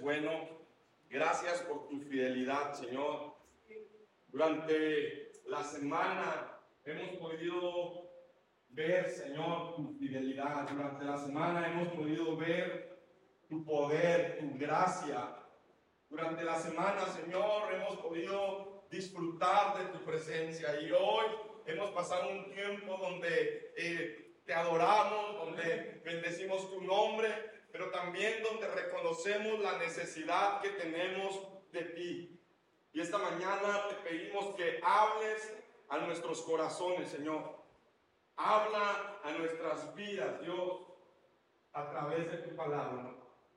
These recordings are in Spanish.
bueno. Gracias por tu fidelidad, Señor. Durante la semana hemos podido ver, Señor, tu fidelidad. Durante la semana hemos podido ver tu poder, tu gracia. Durante la semana, Señor, hemos podido disfrutar de tu presencia. Y hoy hemos pasado un tiempo donde eh, te adoramos, donde bendecimos tu nombre, pero también donde reconocemos la necesidad que tenemos de ti. Y esta mañana te pedimos que hables a nuestros corazones, Señor. Habla a nuestras vidas, Dios, a través de tu palabra.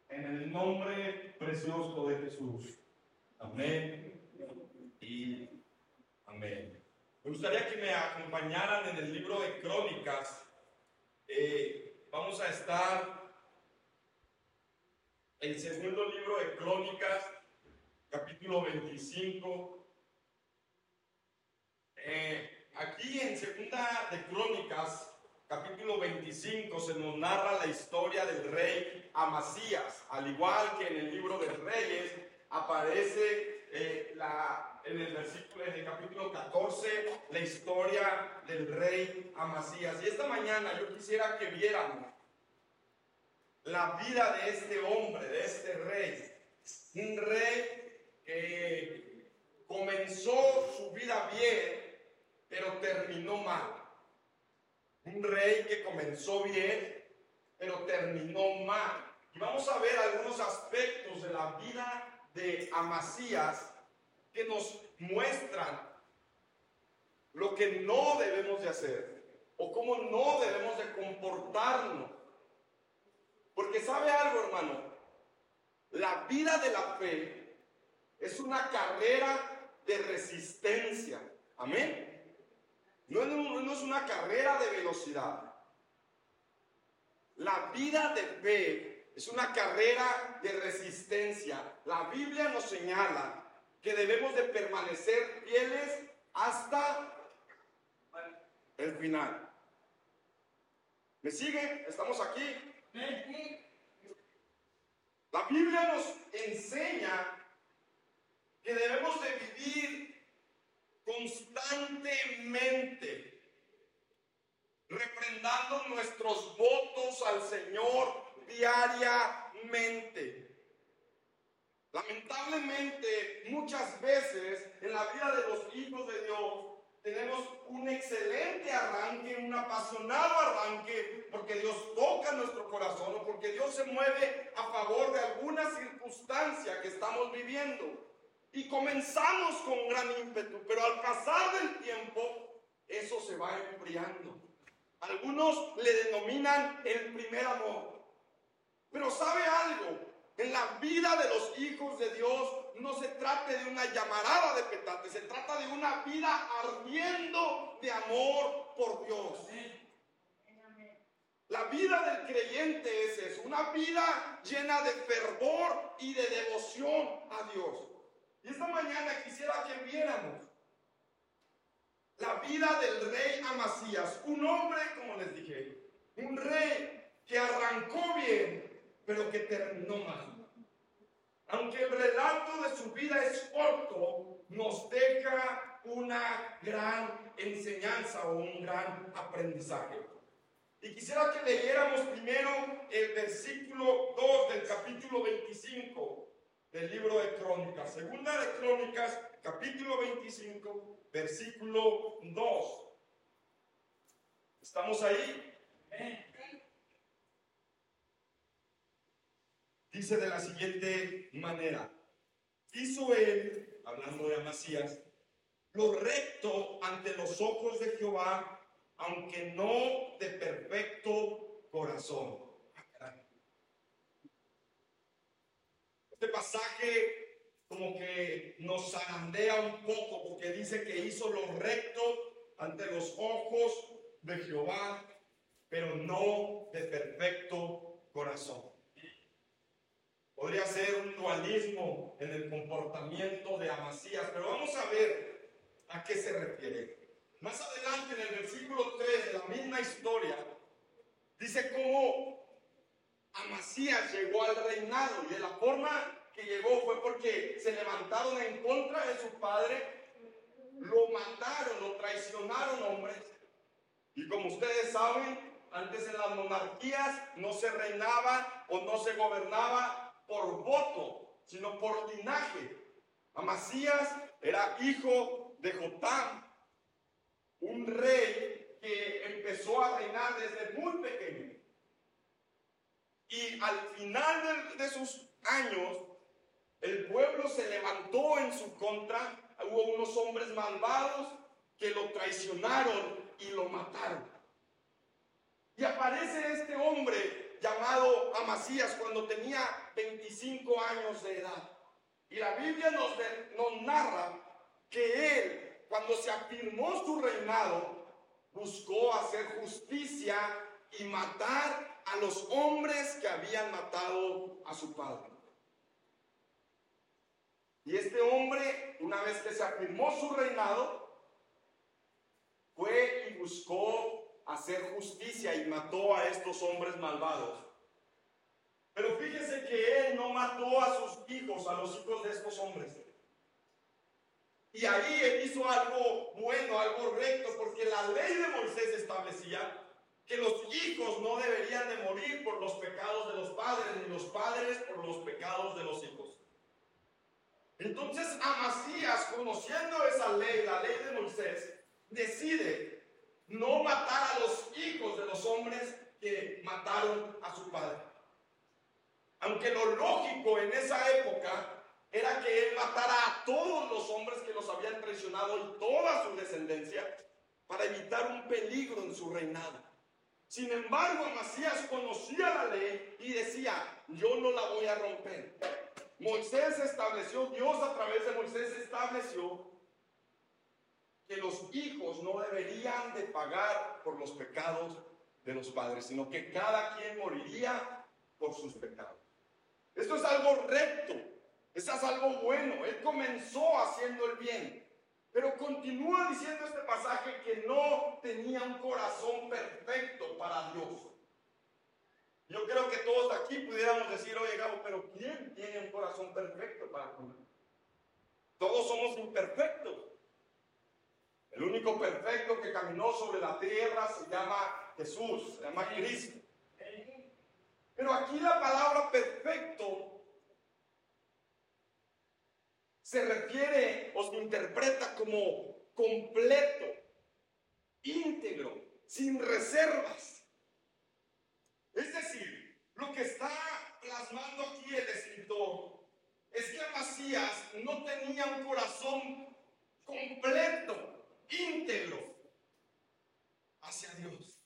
En el nombre precioso de Jesús. Amén y amén. Me gustaría que me acompañaran en el libro de Crónicas. Eh, vamos a estar el segundo libro de Crónicas, capítulo 25. Eh, aquí en segunda de Crónicas, capítulo 25, se nos narra la historia del rey Amasías, al igual que en el libro de Reyes aparece eh, en el versículo, en el capítulo 14, la historia del rey Amasías. Y esta mañana yo quisiera que viéramos la vida de este hombre, de este rey. Un rey que comenzó su vida bien, pero terminó mal. Un rey que comenzó bien, pero terminó mal. Y vamos a ver algunos aspectos de la vida de Amasías que nos muestran lo que no debemos de hacer o cómo no debemos de comportarnos porque sabe algo, hermano, la vida de la fe es una carrera de resistencia. Amén. No, es una carrera de velocidad. La vida de fe es una carrera de resistencia. La Biblia nos señala que debemos de permanecer fieles hasta el final. ¿Me sigue? ¿Estamos aquí? La Biblia nos enseña que debemos de vivir constantemente reprendando nuestros votos al Señor diariamente. Lamentablemente, muchas veces en la vida de los hijos de Dios tenemos un excelente arranque, un apasionado arranque, porque Dios toca nuestro corazón o porque Dios se mueve a favor de alguna circunstancia que estamos viviendo. Y comenzamos con gran ímpetu, pero al pasar del tiempo, eso se va enfriando. Algunos le denominan el primer amor. Pero ¿sabe algo? En la vida de los hijos de Dios no se trata de una llamarada de petate, se trata de una vida ardiendo de amor por Dios. La vida del creyente es eso, una vida llena de fervor y de devoción a Dios. Y esta mañana quisiera que viéramos la vida del rey Amasías, un hombre, como les dije, un rey que arrancó bien, pero que terminó mal. Aunque el relato de su vida es corto, nos deja una gran enseñanza o un gran aprendizaje. Y quisiera que leyéramos primero el versículo 2 del capítulo 25 del libro de Crónicas. Segunda de Crónicas, capítulo 25, versículo 2. ¿Estamos ahí? Dice de la siguiente manera, hizo él, hablando de Amasías, lo recto ante los ojos de Jehová, aunque no de perfecto corazón. Este pasaje como que nos zarandea un poco porque dice que hizo lo recto ante los ojos de Jehová, pero no de perfecto corazón. Podría ser un dualismo en el comportamiento de Amasías, pero vamos a ver a qué se refiere. Más adelante en el versículo 3 de la misma historia, dice cómo Amasías llegó al reinado y de la forma que llegó fue porque se levantaron en contra de su padre, lo mataron, lo traicionaron hombres. Y como ustedes saben, antes en las monarquías no se reinaba o no se gobernaba por voto, sino por linaje. Amasías era hijo de Jotam, un rey que empezó a reinar desde muy pequeño. Y al final de, de sus años, el pueblo se levantó en su contra. Hubo unos hombres malvados que lo traicionaron y lo mataron. Y aparece este hombre llamado Amasías cuando tenía 25 años de edad. Y la Biblia nos, nos narra que él, cuando se afirmó su reinado, buscó hacer justicia y matar a los hombres que habían matado a su padre. Y este hombre, una vez que se afirmó su reinado, fue y buscó hacer justicia y mató a estos hombres malvados. Pero fíjese que él no mató a sus hijos, a los hijos de estos hombres. Y ahí él hizo algo bueno, algo recto, porque la ley de Moisés establecía que los hijos no deberían de morir por los pecados de los padres, ni los padres por los pecados de los hijos. Entonces Amasías, conociendo esa ley, la ley de Moisés, decide no matar a los hijos de los hombres que mataron a su padre. Aunque lo lógico en esa época era que él matara a todos los hombres que los habían traicionado y toda su descendencia para evitar un peligro en su reinado. Sin embargo, Amasías conocía la ley y decía, yo no la voy a romper. Moisés estableció, Dios a través de Moisés estableció que los hijos no deberían de pagar por los pecados de los padres, sino que cada quien moriría por sus pecados. Esto es algo recto, esto es algo bueno. Él comenzó haciendo el bien, pero continúa diciendo este pasaje que no tenía un corazón perfecto para Dios. Yo creo que todos aquí pudiéramos decir, oye Gabo, pero ¿quién tiene un corazón perfecto para comer? Todos somos imperfectos. El único perfecto que caminó sobre la tierra se llama Jesús, se llama Cristo. Pero aquí la palabra perfecto se refiere o se interpreta como completo, íntegro, sin reservas. Es decir, lo que está plasmando aquí el escritor es que Macías no tenía un corazón completo, íntegro hacia Dios.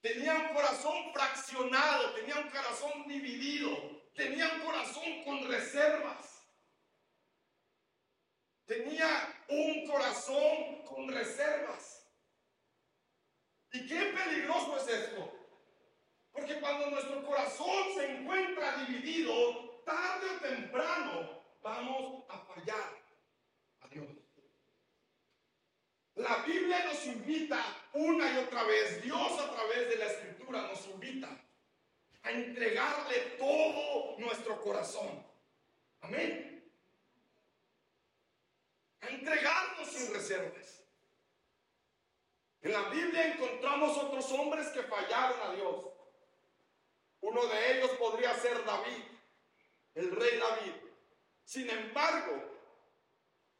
Tenía un corazón fraccionado, tenía un corazón dividido, tenía un corazón con reservas. Tenía un corazón con reservas. ¿Y qué peligroso es esto? Porque cuando nuestro corazón se encuentra dividido, tarde o temprano vamos a fallar a Dios. La Biblia nos invita una y otra vez, Dios a través de la escritura nos invita a entregarle todo nuestro corazón. Amén. A entregarnos sin reservas. En la Biblia encontramos otros hombres que fallaron a Dios. Uno de ellos podría ser David, el rey David. Sin embargo,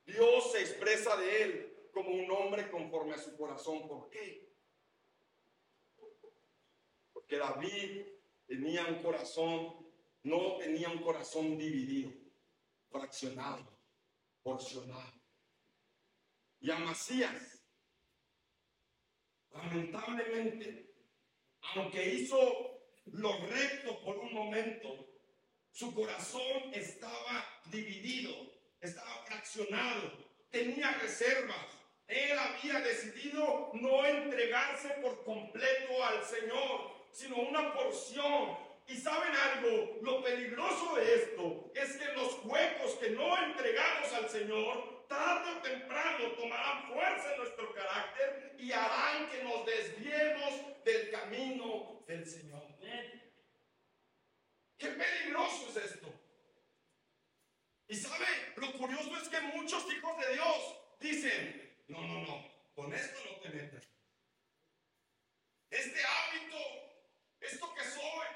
Dios se expresa de él como un hombre conforme a su corazón. ¿Por qué? Porque David tenía un corazón, no tenía un corazón dividido, fraccionado, porcionado. Y Amasías, lamentablemente, aunque hizo lo recto por un momento, su corazón estaba dividido, estaba fraccionado, tenía reservas, él había decidido no entregarse por completo al Señor, sino una porción. Y saben algo, lo peligroso de esto es que los huecos que no entregamos al Señor, tarde o temprano tomarán fuerza en nuestro carácter y harán que nos desviemos del camino del Señor. Qué peligroso es esto. Y sabe, lo curioso es que muchos hijos de Dios dicen, no, no, no, con esto no te metas. Este hábito, esto que soy,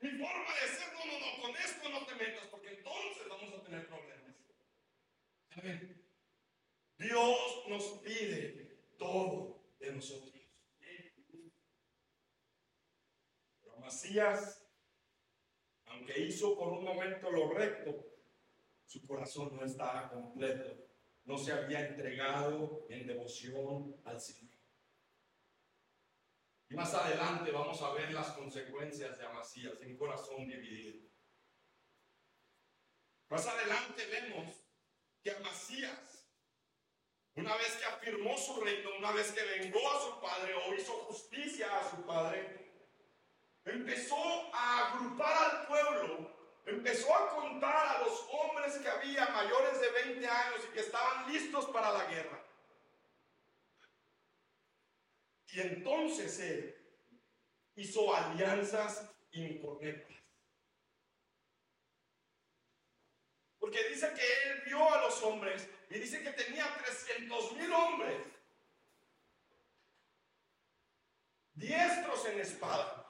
mi forma de ser, no, no, no, con esto no te metas, porque entonces vamos a tener problemas. ¿Saben? Dios nos pide todo de nosotros. Pero Macías, aunque hizo por un momento lo recto, su corazón no estaba completo. No se había entregado en devoción al Señor. Y más adelante vamos a ver las consecuencias de Amasías, un corazón dividido. Más adelante vemos que Amasías, una vez que afirmó su reino, una vez que vengó a su padre o hizo justicia a su padre, empezó a agrupar al pueblo empezó a contar a los hombres que había mayores de 20 años y que estaban listos para la guerra. Y entonces él hizo alianzas incorrectas. Porque dice que él vio a los hombres y dice que tenía 300 mil hombres diestros en espada,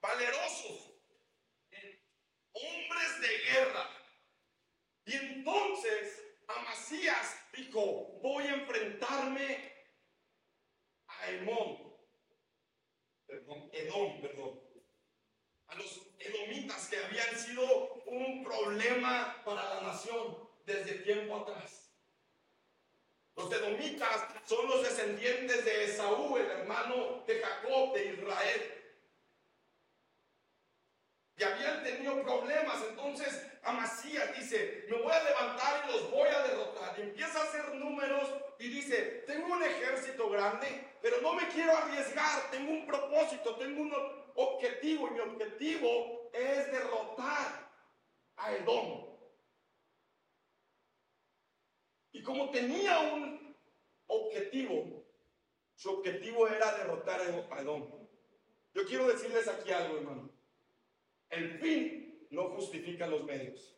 valerosos, hombres de guerra. Y entonces Amasías dijo, voy a enfrentarme a Edom, perdón, Edom, perdón, a los edomitas que habían sido un problema para la nación desde tiempo atrás. Los edomitas son los descendientes de Esaú, el hermano de Jacob, de Israel y habían tenido problemas. Entonces Amasías dice, me voy a levantar y los voy a derrotar. Y empieza a hacer números y dice, tengo un ejército grande, pero no me quiero arriesgar, tengo un propósito, tengo un objetivo y mi objetivo es derrotar a Edom. Y como tenía un objetivo, su objetivo era derrotar a Edom. Yo quiero decirles aquí algo, hermano. El fin no justifica los medios.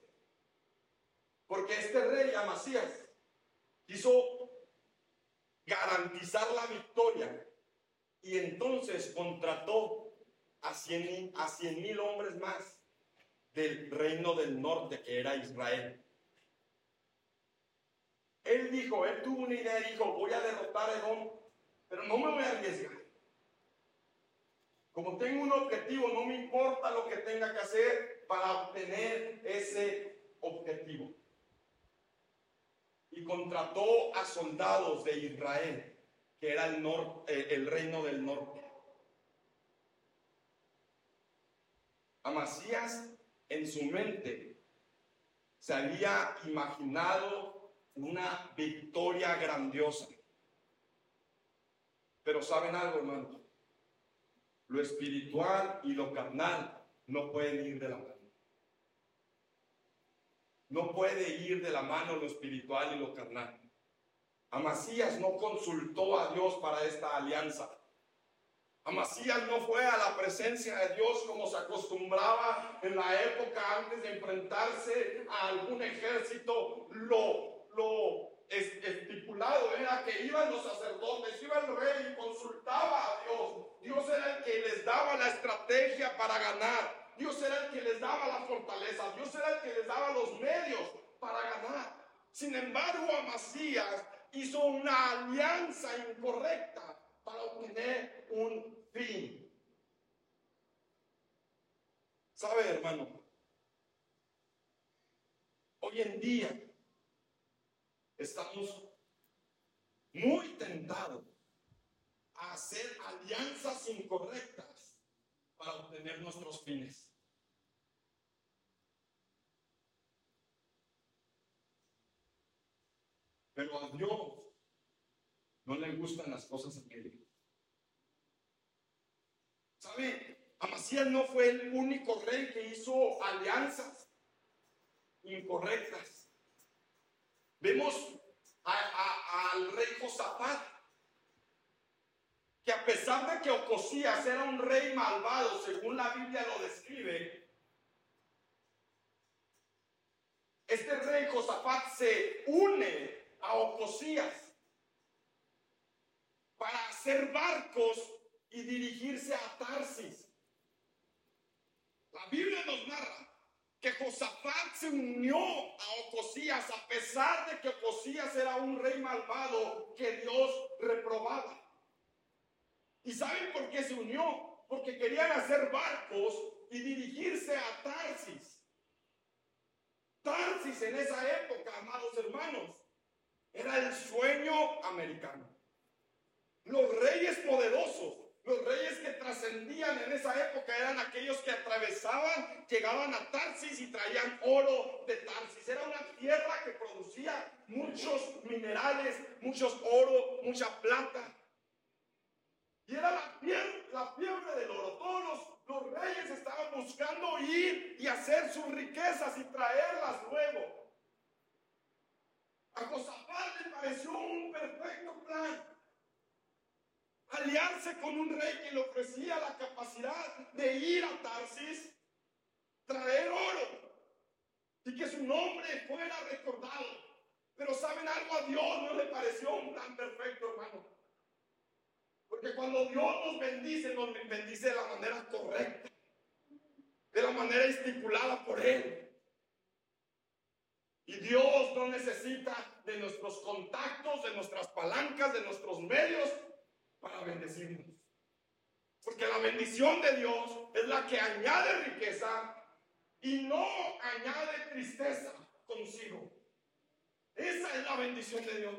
Porque este rey Amasías quiso garantizar la victoria y entonces contrató a cien, a cien mil hombres más del reino del norte que era Israel. Él dijo, él tuvo una idea, dijo, voy a derrotar a Edom, pero no me voy a arriesgar. Como tengo un objetivo, no me importa lo que tenga que hacer para obtener ese objetivo. Y contrató a soldados de Israel, que era el, eh, el reino del norte. Amasías en su mente se había imaginado una victoria grandiosa. Pero saben algo, hermanos, lo espiritual y lo carnal no pueden ir de la mano. No puede ir de la mano lo espiritual y lo carnal. Amasías no consultó a Dios para esta alianza. Amasías no fue a la presencia de Dios como se acostumbraba en la época antes de enfrentarse a algún ejército. Lo, lo estipulado era que iban los sacerdotes, iba el rey y consultaba a Dios. Dios era el que les daba la estrategia para ganar. Dios era el que les daba la fortaleza. Dios era el que les daba los medios para ganar. Sin embargo, Amasías hizo una alianza incorrecta para obtener un fin. ¿Sabe, hermano? Hoy en día estamos muy tentados a hacer alianzas incorrectas para obtener nuestros fines. Pero a Dios no le gustan las cosas aquellas. ¿Sabe? Amasías no fue el único rey que hizo alianzas incorrectas. Vemos al rey Josafat, que a pesar de que Ocosías era un rey malvado, según la Biblia lo describe, este rey Josafat se une a Ocosías para hacer barcos y dirigirse a Tarsis. La Biblia nos narra que Josafat se unió a Ocosías a pesar de que Ocosías era un rey malvado que Dios reprobaba. ¿Y saben por qué se unió? Porque querían hacer barcos y dirigirse a Tarsis. Tarsis en esa época, amados hermanos, era el sueño americano. Los reyes poderosos los reyes que trascendían en esa época eran aquellos que atravesaban, llegaban a Tarsis y traían oro de Tarsis. Era una tierra que producía muchos minerales, muchos oro, mucha plata. Y era la fiebre, la del oro. Todos los, los reyes estaban buscando ir y hacer sus riquezas y traerlas luego. A Josafat le pareció un perfecto plan aliarse con un rey que le ofrecía la capacidad de ir a Tarsis, traer oro y que su nombre fuera recordado. Pero saben algo, a Dios no le pareció un plan perfecto, hermano. Porque cuando Dios nos bendice, nos bendice de la manera correcta, de la manera estipulada por Él. Y Dios no necesita de nuestros contactos, de nuestras palancas, de nuestros medios para bendecirnos. Porque la bendición de Dios es la que añade riqueza y no añade tristeza consigo. Esa es la bendición de Dios.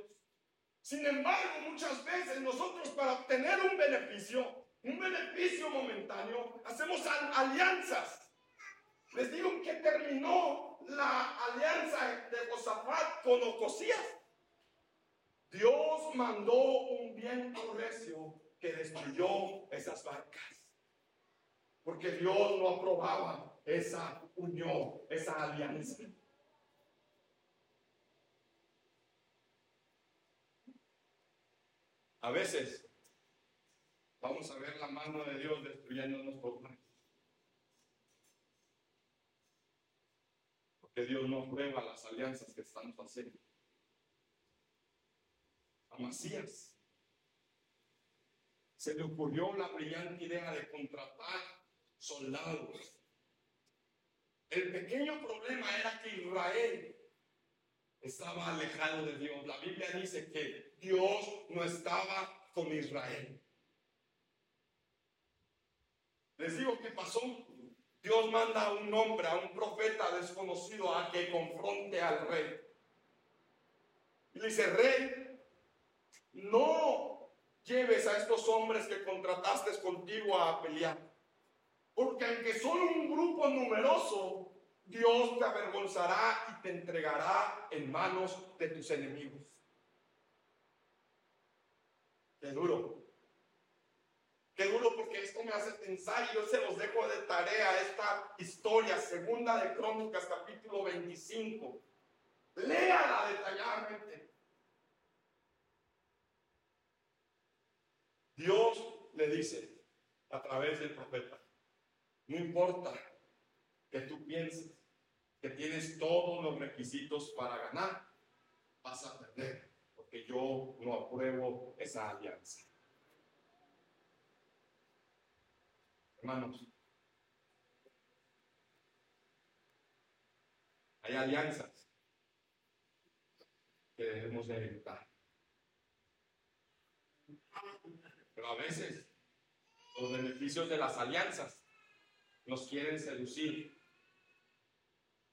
Sin embargo, muchas veces nosotros para obtener un beneficio, un beneficio momentáneo, hacemos alianzas. Les digo que terminó la alianza de Josafat con Ocosías. Dios mandó un viento recio que destruyó esas barcas. Porque Dios no aprobaba esa unión, esa alianza. A veces vamos a ver la mano de Dios destruyendo nuestros planes. Porque Dios no aprueba las alianzas que estamos haciendo. Macías. Se le ocurrió la brillante idea de contratar soldados. El pequeño problema era que Israel estaba alejado de Dios. La Biblia dice que Dios no estaba con Israel. Les digo qué pasó. Dios manda a un hombre, a un profeta desconocido, a que confronte al rey. Y dice, rey, no lleves a estos hombres que contrataste contigo a pelear. Porque aunque son un grupo numeroso, Dios te avergonzará y te entregará en manos de tus enemigos. Qué duro. Qué duro porque esto me hace pensar y yo se los dejo de tarea esta historia, segunda de Crónicas, capítulo 25. Léala detalladamente. Dios le dice a través del profeta, no importa que tú pienses que tienes todos los requisitos para ganar, vas a perder, porque yo no apruebo esa alianza. Hermanos, hay alianzas que debemos de evitar. Pero a veces los beneficios de las alianzas nos quieren seducir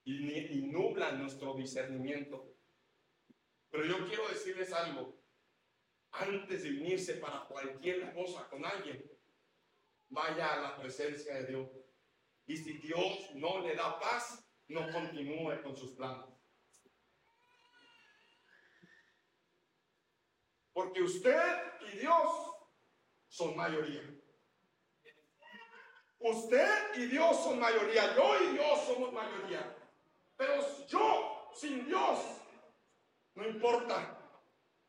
y, nublan nuestro discernimiento. Pero yo quiero decirles algo. Antes de unirse para cualquier cosa con alguien, vaya a la presencia de Dios. Y si Dios no le da paz, no continúe con sus planes. Porque usted y Dios son mayoría. Usted y Dios son mayoría. Yo y Dios somos mayoría. Pero yo, sin Dios, no importa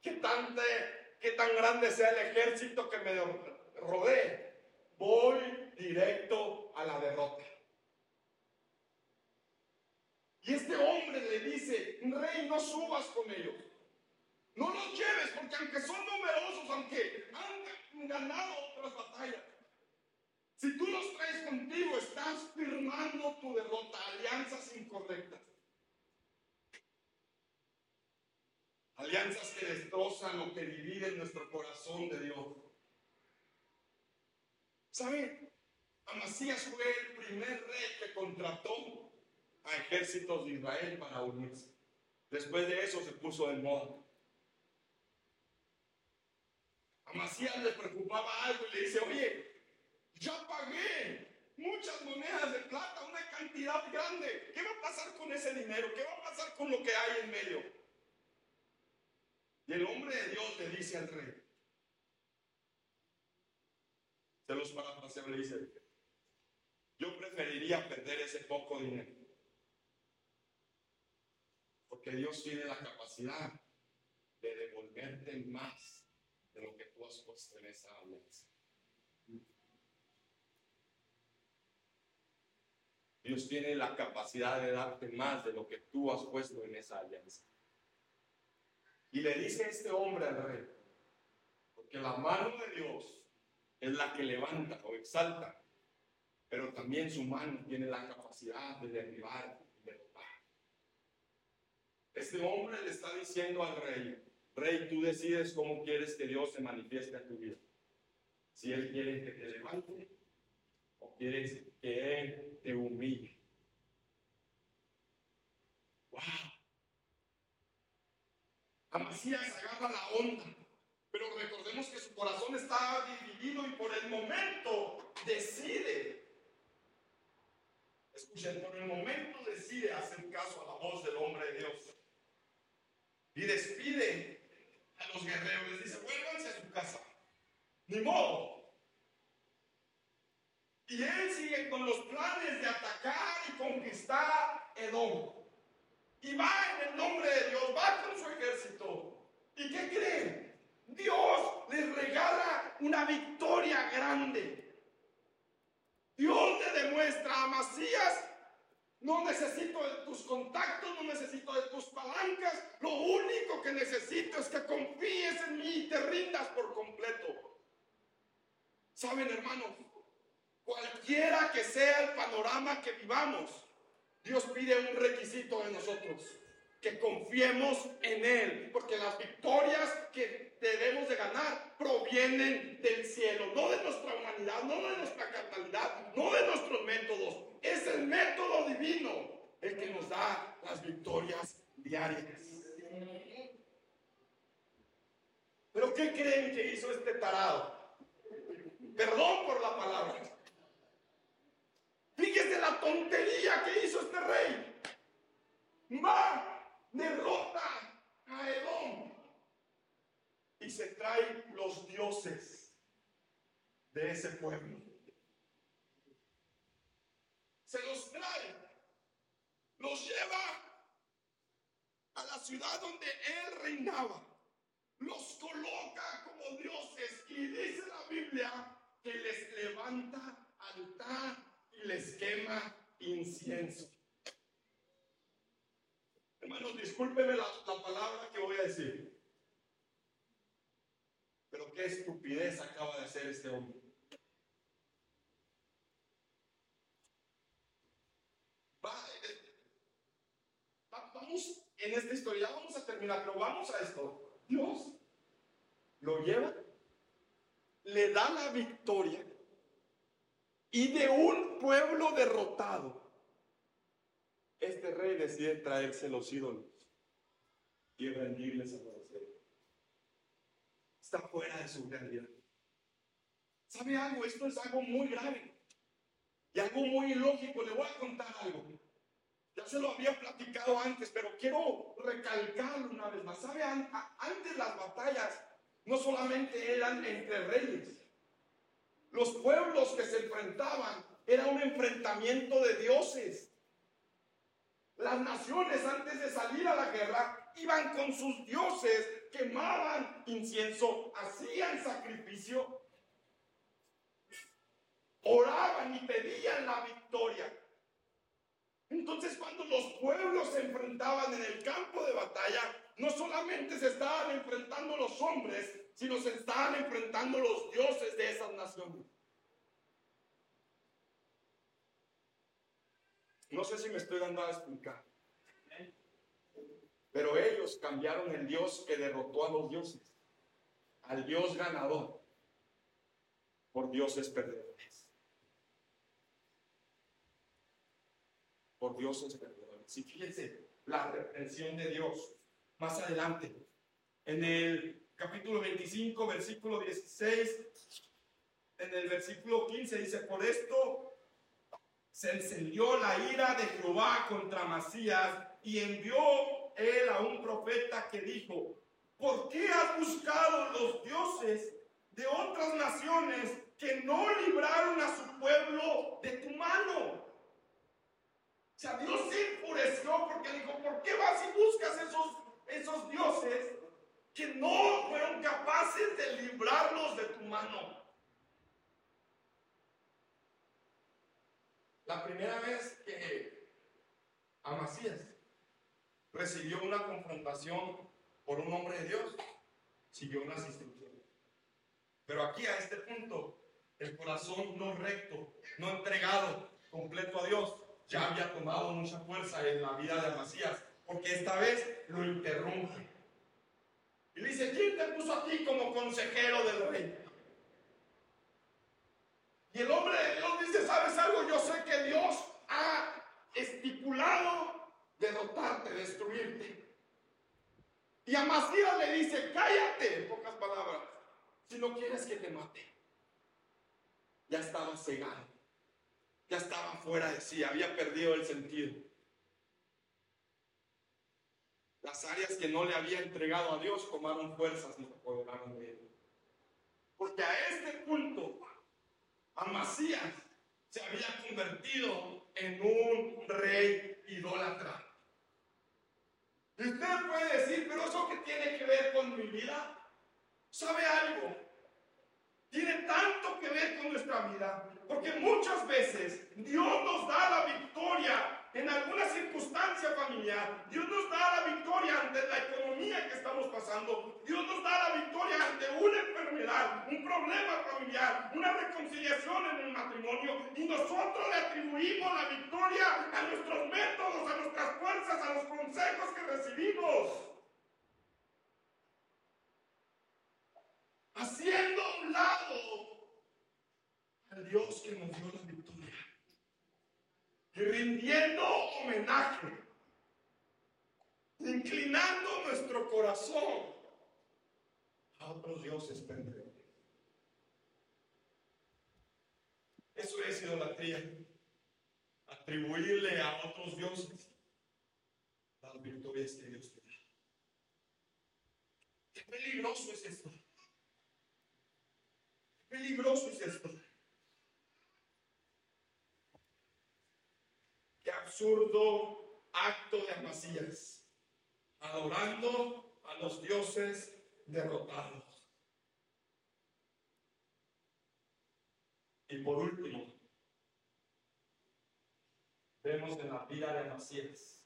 qué tan, tan grande sea el ejército que me rodee, voy directo a la derrota. Y este hombre le dice, rey, no subas con ellos. No los lleves, porque aunque son numerosos, aunque ganado otras batallas, si tú los traes contigo, estás firmando tu derrota, alianzas incorrectas. Alianzas que destrozan o que dividen nuestro corazón de Dios. ¿Saben? Amasías fue el primer rey que contrató a ejércitos de Israel para unirse. Después de eso se puso de moda. Amasías le preocupaba algo y le dice, oye, ya pagué muchas monedas de plata, una cantidad grande. ¿Qué va a pasar con ese dinero? ¿Qué va a pasar con lo que hay en medio? Y el hombre de Dios le dice al rey, se los parafraseo, le dice, yo preferiría perder ese poco dinero. Porque Dios tiene la capacidad de devolverte más de lo que tú has puesto en esa alianza. Dios tiene la capacidad de darte más de lo que tú has puesto en esa alianza. Y le dice este hombre al rey, porque la mano de Dios es la que levanta o exalta, pero también su mano tiene la capacidad de derribar y derrotar. Este hombre le está diciendo al rey, rey, tú decides cómo quieres que Dios se manifieste en tu vida. Si Él quiere que te levante o quieres que Él te humille. ¡Wow! Amasías agarra la onda, pero recordemos que su corazón está dividido y por el momento decide. Escuchen, por el momento decide hacer caso a la voz del hombre de Dios. Y despide a los guerreros, les dice, vuélvanse a su casa. Ni modo. Y él sigue con los planes de atacar y conquistar Edom. Y va en el nombre de Dios, va con su ejército. ¿Y qué creen? Dios les regala una victoria grande. Dios le demuestra a Macías, no necesito de tus contactos, no necesito de tus palancas, lo único que necesito es que confíes en mí y te rindas por completo. Saben, hermanos, cualquiera que sea el panorama que vivamos, Dios pide un requisito de nosotros, que confiemos en Él, porque las victorias que debemos de ganar provienen del cielo, no de nuestra humanidad, no de nuestra carnalidad, no de nuestros métodos, es el método divino el que nos da las victorias diarias. Pero ¿qué creen que hizo este tarado? Perdón por la palabra. Fíjese la tontería que hizo este rey. Va, derrota a Edom y se trae los dioses de ese pueblo. Se los trae, los lleva a la ciudad donde él reinaba, los coloca como dioses y dice la Biblia que les levanta altar y les quema incienso. Hermanos, discúlpeme la, la palabra que voy a decir. Pero qué estupidez acaba de hacer este hombre. Eh, en esta historia, vamos a terminar, pero vamos a esto. Dios lo lleva, le da la victoria y de un pueblo derrotado, este rey decide traerse los ídolos y rendirles a los Está fuera de su realidad. ¿Sabe algo? Esto es algo muy grave y algo muy ilógico. Le voy a contar algo. Ya se lo había platicado antes, pero quiero recalcarlo una vez más. ¿Sabe? Antes las batallas no solamente eran entre reyes, los pueblos que se enfrentaban era un enfrentamiento de dioses. Las naciones antes de salir a la guerra iban con sus dioses, quemaban incienso, hacían sacrificio. oraban y pedían la victoria. Entonces cuando los pueblos se enfrentaban en el campo de batalla, no solamente se estaban enfrentando los hombres, sino se estaban enfrentando los dioses de esas naciones. No sé si me estoy dando a explicar. Pero ellos cambiaron el Dios que derrotó a los dioses, al Dios ganador, por dioses perdedores. Por dioses perdedores. Y fíjense la reprensión de Dios. Más adelante, en el capítulo 25, versículo 16, en el versículo 15 dice, por esto se encendió la ira de Jehová contra Masías y envió él a un profeta que dijo, ¿por qué has buscado los dioses de otras naciones que no libraron a su pueblo de tu mano? Dios se enfureció porque dijo, ¿por qué vas y buscas esos, esos dioses que no fueron capaces de librarlos de tu mano? La primera vez que Amasías recibió una confrontación por un hombre de Dios, siguió unas instrucciones. Pero aquí a este punto, el corazón no recto, no entregado completo a Dios, ya había tomado mucha fuerza en la vida de Amasías, porque esta vez lo interrumpe. Y dice, ¿quién te puso aquí como consejero del rey? Y el hombre de Dios dice, ¿sabes algo? Yo sé que Dios ha estipulado derrotarte, destruirte. Y a Masías le dice, cállate, en pocas palabras, si no quieres que te mate. Ya estaba cegado, ya estaba fuera de sí, había perdido el sentido. Las áreas que no le había entregado a Dios tomaron fuerzas y se apoderaron de él. Porque a este punto Amasías se había convertido en un rey idólatra. Y usted puede decir, pero eso que tiene que ver con mi vida, ¿sabe algo? Tiene tanto que ver con nuestra vida, porque muchas veces Dios nos da la victoria en alguna circunstancia familiar, Dios nos da la victoria ante la economía que estamos pasando, Dios nos da la victoria ante una enfermedad, un problema familiar, una reconciliación en el matrimonio, y nosotros le atribuimos la victoria a nuestros métodos, a nuestras fuerzas, a los consejos que recibimos. Haciendo un lado al Dios que nos dio la victoria rindiendo homenaje, inclinando nuestro corazón a otros dioses pendejos. Eso es idolatría. Atribuirle a otros dioses las virtudes que Dios te da. Qué peligroso es esto. Qué peligroso es esto. Absurdo acto de amasías, adorando a los dioses derrotados. Y por último, vemos en la vida de Amasías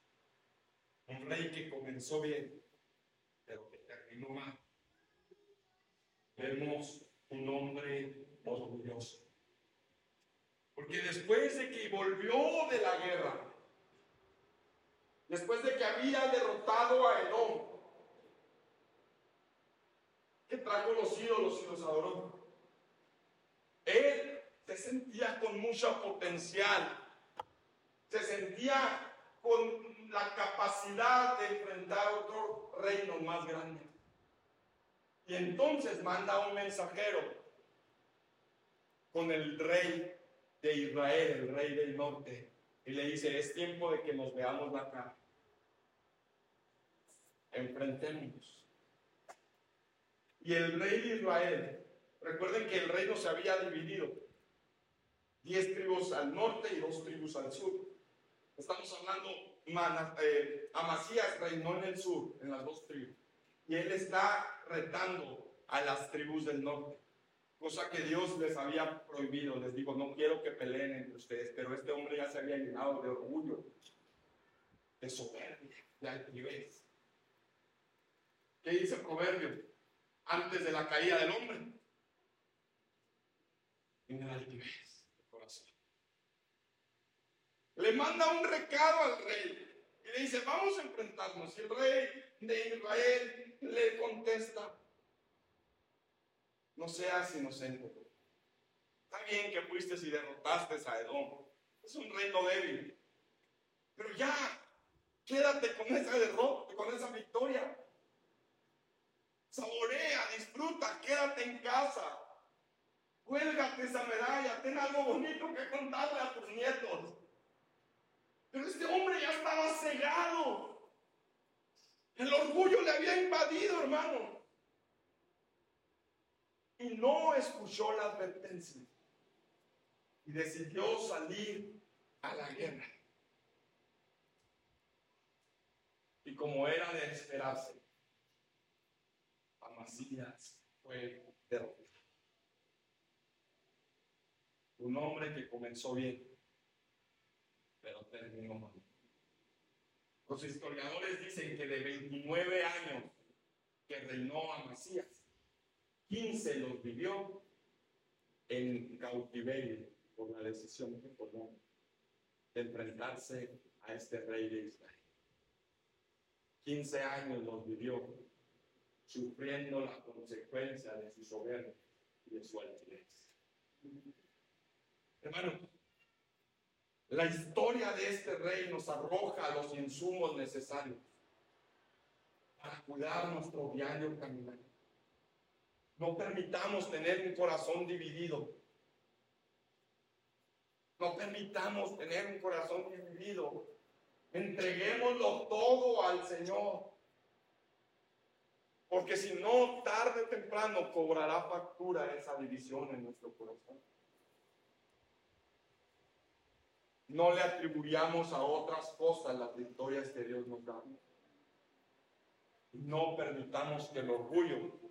un rey que comenzó bien, pero que terminó mal. Vemos un hombre orgulloso. Porque después de que volvió de la guerra, después de que había derrotado a Edom, que trajo los ídolos y los adoró, él se sentía con mucha potencial, se sentía con la capacidad de enfrentar otro reino más grande. Y entonces manda un mensajero con el rey de Israel, el rey del norte, y le dice, es tiempo de que nos veamos la cara. Enfrentémonos. Y el rey de Israel, recuerden que el reino se había dividido. Diez tribus al norte y dos tribus al sur. Estamos hablando, eh, Amasías reinó en el sur, en las dos tribus. Y él está retando a las tribus del norte cosa que Dios les había prohibido. Les digo, no quiero que peleen entre ustedes, pero este hombre ya se había llenado de orgullo, de soberbia, de altivez. ¿Qué dice el proverbio? Antes de la caída del hombre, en el altivez del corazón. Le manda un recado al rey y le dice, vamos a enfrentarnos. Y el rey de Israel le contesta, no seas inocente. Está bien que fuiste y derrotaste a Edom. Es un reino débil. Pero ya, quédate con esa derrota, con esa victoria. Saborea, disfruta, quédate en casa. Cuélgate esa medalla, ten algo bonito que contarle a tus nietos. Pero este hombre ya estaba cegado. El orgullo le había invadido, hermano y no escuchó la advertencia y decidió salir a la guerra. Y como era de esperarse, Amasías fue derrotado. Un hombre que comenzó bien, pero terminó mal. Los historiadores dicen que de 29 años que reinó Amasías, 15 los vivió en cautiverio por la decisión que tomó de enfrentarse a este rey de Israel. 15 años los vivió sufriendo la consecuencia de su soberbia y de su altivez. Hermano, la historia de este rey nos arroja los insumos necesarios para cuidar nuestro diario caminar no permitamos tener un corazón dividido. No permitamos tener un corazón dividido. Entreguémoslo todo al Señor. Porque si no, tarde o temprano cobrará factura esa división en nuestro corazón. No le atribuyamos a otras cosas las victorias que Dios nos da. No permitamos que el orgullo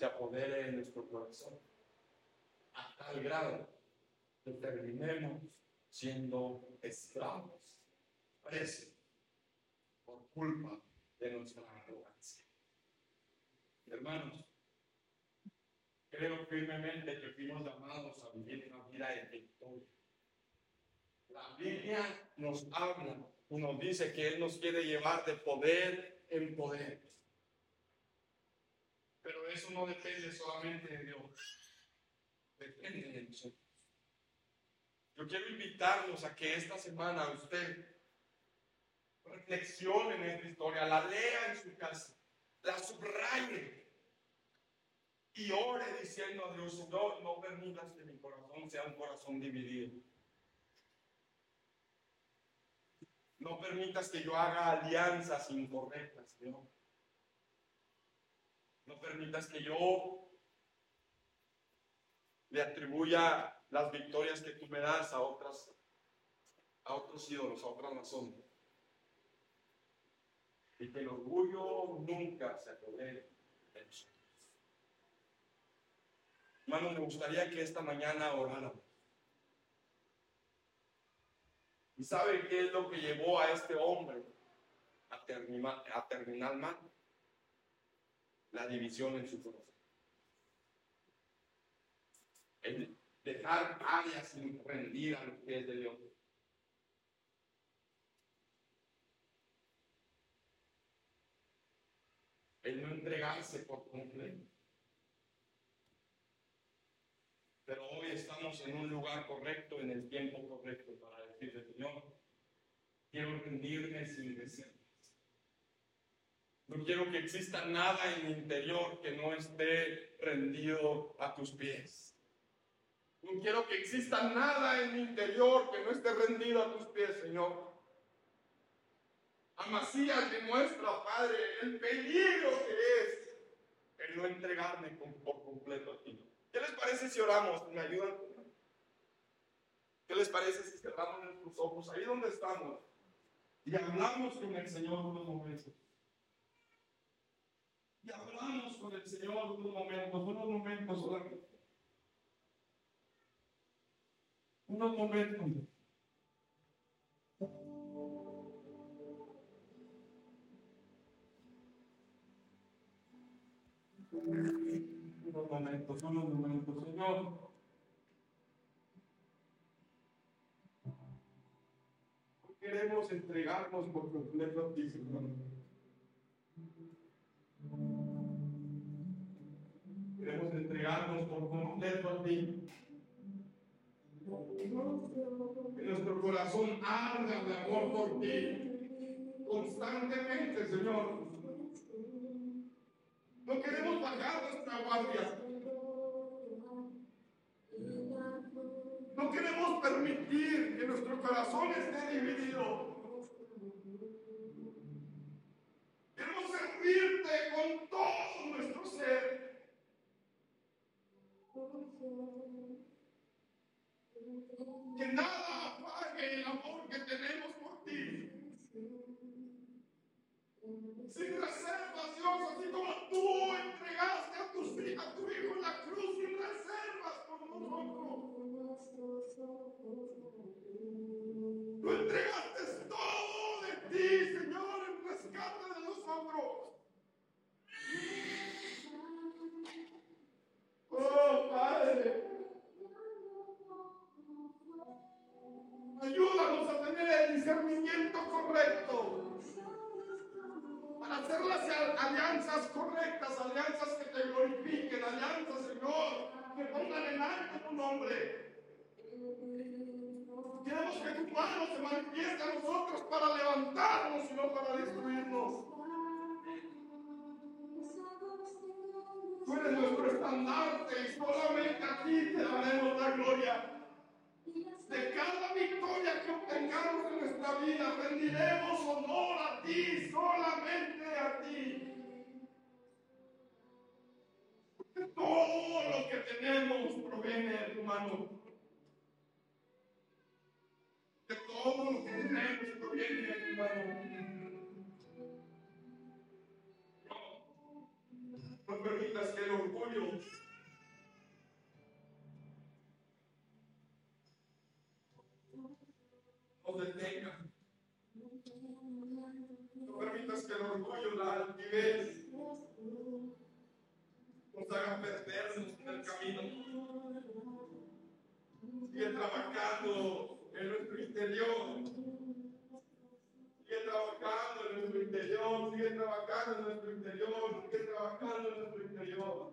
se apodere en nuestro corazón a tal grado que terminemos siendo esclavos, presos, por culpa de nuestra arrogancia. Hermanos, creo firmemente que fuimos llamados a vivir una vida de victoria. La Biblia nos habla nos dice que Él nos quiere llevar de poder en poder. Pero eso no depende solamente de Dios, depende de nosotros. Yo quiero invitarlos a que esta semana usted reflexione en esta historia, la lea en su casa, la subraye y ore diciendo a Dios, no, no permitas que mi corazón sea un corazón dividido. No permitas que yo haga alianzas incorrectas, Dios. No permitas que yo le atribuya las victorias que tú me das a otras, a otros ídolos, a otras naciones. Y que el orgullo nunca se apodere de nosotros. Hermano, me gustaría que esta mañana oráramos. ¿Y sabe qué es lo que llevó a este hombre a terminar, a terminar mal? La división en su corazón. El dejar áreas sin rendir a los pies de Dios. El no entregarse por completo. Pero hoy estamos en un lugar correcto, en el tiempo correcto para decirle, Señor, quiero rendirme sin deseo. No quiero que exista nada en mi interior que no esté rendido a tus pies. No quiero que exista nada en mi interior que no esté rendido a tus pies, Señor. Amasías demuestra, Padre, el peligro que es el no entregarme por completo a ti. ¿Qué les parece si oramos? ¿Me ayudan? ¿Qué les parece si cerramos nuestros ojos ahí donde estamos y hablamos con el Señor unos momentos? Y hablamos con el Señor unos momentos, unos momentos unos momentos. Unos momentos, unos momentos, Señor. Queremos entregarnos por completo a ti, Señor. Queremos entregarnos por completo a ti. Que nuestro corazón arda de amor por ti constantemente, Señor. No queremos bajar nuestra guardia. No queremos permitir que nuestro corazón esté dividido. Estandarte y solamente a ti te daremos la gloria. De cada victoria que obtengamos en nuestra vida, rendiremos honor a ti, solamente a ti. Todo lo que tenemos proviene de tu mano. Perdernos en el camino. Sigue trabajando en nuestro interior. Sigue trabajando en nuestro interior. Sigue trabajando en nuestro interior. Sigue trabajando en nuestro interior.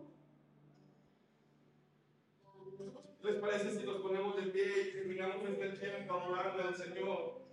¿Les parece si nos ponemos de pie y terminamos este tiempo adorando al Señor?